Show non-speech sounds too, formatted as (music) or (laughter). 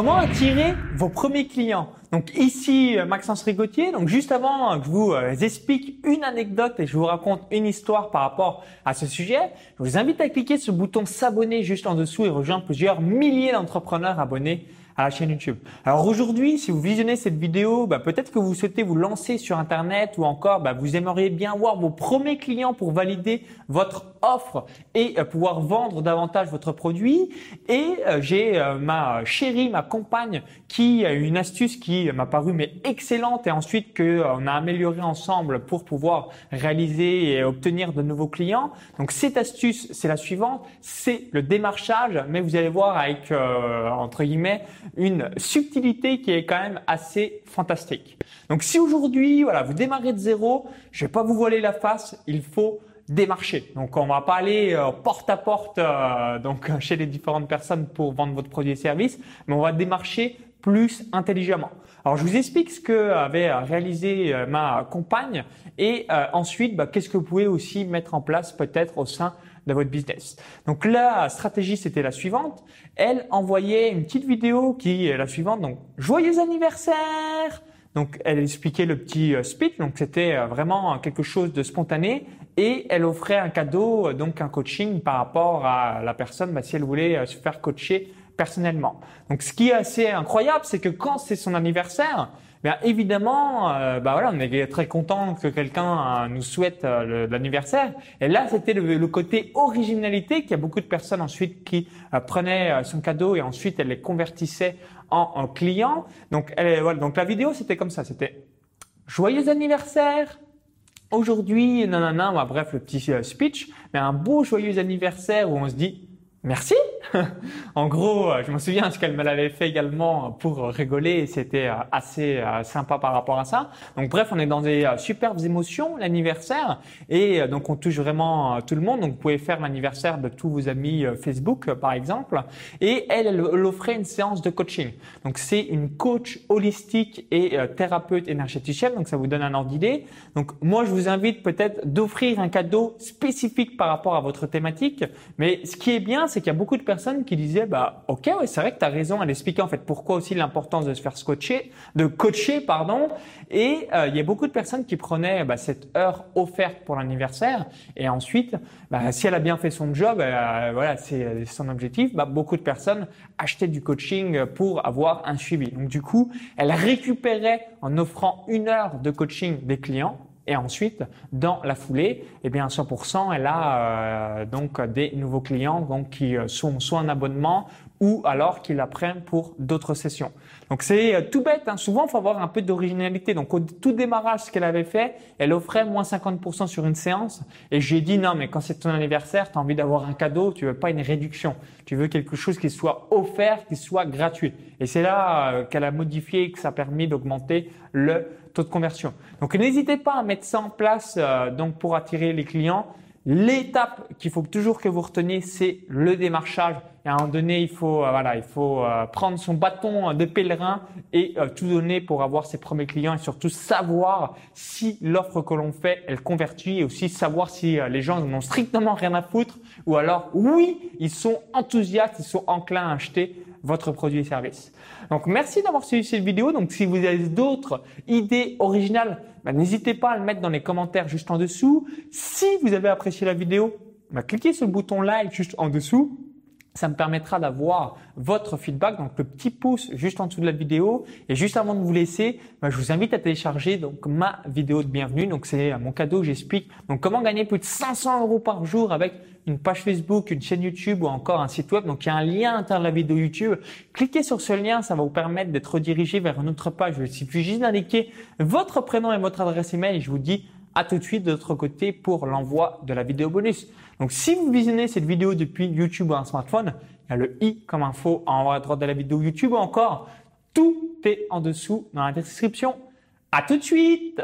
Comment attirer vos premiers clients Donc ici Maxence Rigotier. Donc juste avant que je vous euh, explique une anecdote et je vous raconte une histoire par rapport à ce sujet, je vous invite à cliquer sur le bouton s'abonner juste en dessous et rejoindre plusieurs milliers d'entrepreneurs abonnés à la chaîne YouTube. Alors aujourd'hui, si vous visionnez cette vidéo, bah, peut-être que vous souhaitez vous lancer sur Internet ou encore bah, vous aimeriez bien voir vos premiers clients pour valider votre offre et euh, pouvoir vendre davantage votre produit. Et euh, j'ai euh, ma chérie, ma compagne, qui a une astuce qui m'a paru mais excellente et ensuite que on a amélioré ensemble pour pouvoir réaliser et obtenir de nouveaux clients. Donc cette astuce, c'est la suivante, c'est le démarchage, mais vous allez voir avec entre guillemets une subtilité qui est quand même assez fantastique. Donc si aujourd'hui, voilà, vous démarrez de zéro, je vais pas vous voiler la face, il faut démarcher. Donc on va pas aller euh, porte à porte euh, donc (laughs) chez les différentes personnes pour vendre votre produit et service, mais on va démarcher plus intelligemment. Alors je vous explique ce que avait réalisé euh, ma compagne et ensuite bah, qu'est-ce que vous pouvez aussi mettre en place peut-être au sein de votre business. Donc la stratégie c'était la suivante. Elle envoyait une petite vidéo qui est la suivante. Donc joyeux anniversaire. Donc elle expliquait le petit speech. Donc c'était vraiment quelque chose de spontané et elle offrait un cadeau, euh, donc un coaching par rapport à la personne bah, si elle voulait euh, se faire coacher personnellement. Donc ce qui est assez incroyable, c'est que quand c'est son anniversaire, Bien évidemment, euh, bah voilà, on est très content que quelqu'un nous souhaite l'anniversaire. Et là, c'était le, côté originalité qu'il y a beaucoup de personnes ensuite qui prenaient son cadeau et ensuite elles les convertissaient en, en clients. Donc, elle, voilà, donc la vidéo c'était comme ça, c'était joyeux anniversaire, Aujourd'hui, nanana, bah, bref, le petit euh, speech, mais un beau joyeux anniversaire où on se dit Merci. (laughs) en gros, euh, je me souviens ce qu'elle me l'avait fait également pour rigoler c'était euh, assez euh, sympa par rapport à ça. Donc bref, on est dans des superbes émotions, l'anniversaire, et donc on touche vraiment tout le monde. Donc vous pouvez faire l'anniversaire de tous vos amis Facebook, par exemple. Et elle, elle, offrait une séance de coaching. Donc c'est une coach holistique et thérapeute énergéticienne. Donc ça vous donne un ordre d'idée. Donc moi, je vous invite peut-être d'offrir un cadeau spécifique par rapport à votre thématique. Mais ce qui est bien, c'est qu'il y a beaucoup de personnes qui disaient, bah, ok, ouais, c'est vrai que tu as raison. Elle expliquait en fait pourquoi aussi l'importance de se faire coacher, de coacher, pardon. Et euh, il y a beaucoup de personnes qui prenaient bah, cette heure offerte pour l'anniversaire. Et ensuite, bah, si elle a bien fait son job, euh, voilà, c'est son objectif. Bah, beaucoup de personnes achetaient du coaching pour avoir un suivi. Donc du coup, elle récupérait en offrant une heure de coaching des clients et ensuite, dans la foulée, eh bien, 100%, elle a euh, donc des nouveaux clients donc, qui euh, sont soit en abonnement ou alors qui la prennent pour d'autres sessions. Donc c'est euh, tout bête, hein. souvent il faut avoir un peu d'originalité. Donc au tout démarrage, ce qu'elle avait fait, elle offrait moins 50% sur une séance et j'ai dit non mais quand c'est ton anniversaire, tu as envie d'avoir un cadeau, tu veux pas une réduction, tu veux quelque chose qui soit offert, qui soit gratuit. Et c'est là qu'elle a modifié et que ça a permis d'augmenter le taux de conversion. Donc n'hésitez pas à mettre ça en place euh, donc pour attirer les clients. L'étape qu'il faut toujours que vous reteniez, c'est le démarchage. Et à un moment donné, il faut euh, voilà, il faut euh, prendre son bâton de pèlerin et tout donner pour avoir ses premiers clients et surtout savoir si l'offre que l'on fait, elle convertit et aussi savoir si les gens n'ont strictement rien à foutre ou alors oui, ils sont enthousiastes, ils sont enclins à acheter votre produit et service. Donc merci d'avoir suivi cette vidéo. Donc si vous avez d'autres idées originales, bah, n'hésitez pas à le mettre dans les commentaires juste en dessous. Si vous avez apprécié la vidéo, bah, cliquez sur le bouton like juste en dessous ça me permettra d'avoir votre feedback, donc le petit pouce juste en dessous de la vidéo. Et juste avant de vous laisser, bah, je vous invite à télécharger donc ma vidéo de bienvenue. Donc c'est mon cadeau, j'explique donc comment gagner plus de 500 euros par jour avec une page Facebook, une chaîne YouTube ou encore un site web. Donc il y a un lien à l'intérieur de la vidéo YouTube. Cliquez sur ce lien, ça va vous permettre d'être redirigé vers une autre page. Il suffit juste d'indiquer votre prénom et votre adresse email et je vous dis à tout de suite de l'autre côté pour l'envoi de la vidéo bonus. Donc si vous visionnez cette vidéo depuis YouTube ou un smartphone, il y a le i comme info en haut à droite de la vidéo YouTube ou encore tout est en dessous dans la description. À tout de suite